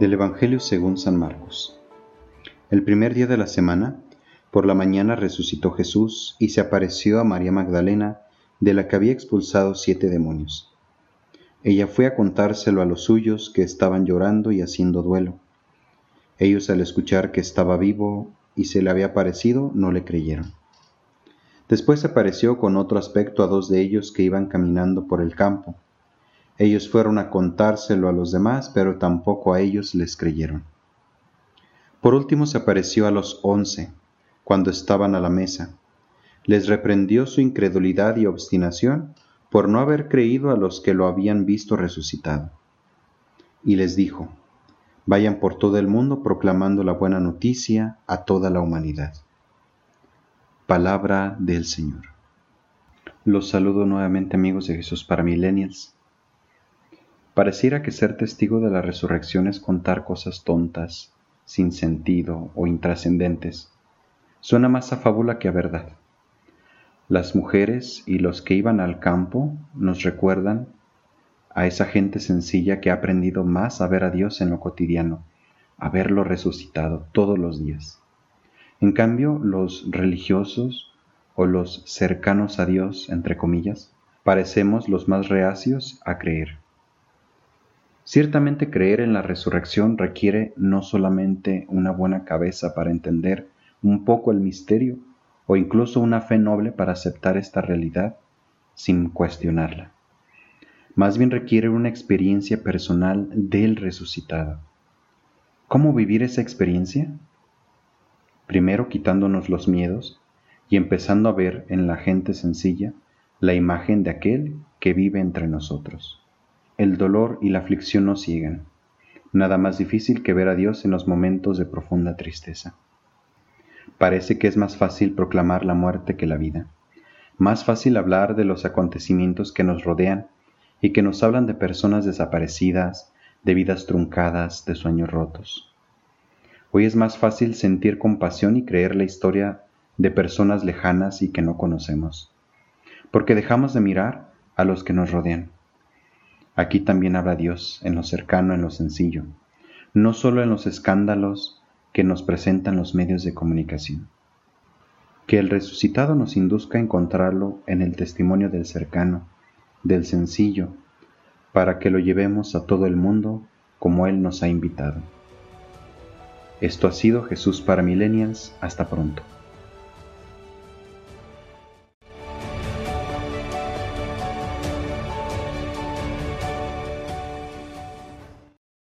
Del Evangelio según San Marcos. El primer día de la semana, por la mañana resucitó Jesús y se apareció a María Magdalena, de la que había expulsado siete demonios. Ella fue a contárselo a los suyos que estaban llorando y haciendo duelo. Ellos al escuchar que estaba vivo y se le había aparecido, no le creyeron. Después apareció con otro aspecto a dos de ellos que iban caminando por el campo. Ellos fueron a contárselo a los demás, pero tampoco a ellos les creyeron. Por último se apareció a los once, cuando estaban a la mesa. Les reprendió su incredulidad y obstinación por no haber creído a los que lo habían visto resucitado. Y les dijo, Vayan por todo el mundo proclamando la buena noticia a toda la humanidad. Palabra del Señor. Los saludo nuevamente amigos de Jesús para Millennials. Pareciera que ser testigo de la resurrección es contar cosas tontas, sin sentido o intrascendentes. Suena más a fábula que a verdad. Las mujeres y los que iban al campo nos recuerdan a esa gente sencilla que ha aprendido más a ver a Dios en lo cotidiano, a verlo resucitado todos los días. En cambio, los religiosos o los cercanos a Dios, entre comillas, parecemos los más reacios a creer. Ciertamente creer en la resurrección requiere no solamente una buena cabeza para entender un poco el misterio, o incluso una fe noble para aceptar esta realidad sin cuestionarla más bien requiere una experiencia personal del resucitado. ¿Cómo vivir esa experiencia? Primero quitándonos los miedos y empezando a ver en la gente sencilla la imagen de aquel que vive entre nosotros. El dolor y la aflicción nos ciegan. Nada más difícil que ver a Dios en los momentos de profunda tristeza. Parece que es más fácil proclamar la muerte que la vida. Más fácil hablar de los acontecimientos que nos rodean y que nos hablan de personas desaparecidas, de vidas truncadas, de sueños rotos. Hoy es más fácil sentir compasión y creer la historia de personas lejanas y que no conocemos, porque dejamos de mirar a los que nos rodean. Aquí también habla Dios, en lo cercano, en lo sencillo, no solo en los escándalos que nos presentan los medios de comunicación. Que el resucitado nos induzca a encontrarlo en el testimonio del cercano, del sencillo, para que lo llevemos a todo el mundo como Él nos ha invitado. Esto ha sido Jesús para Millennials. Hasta pronto.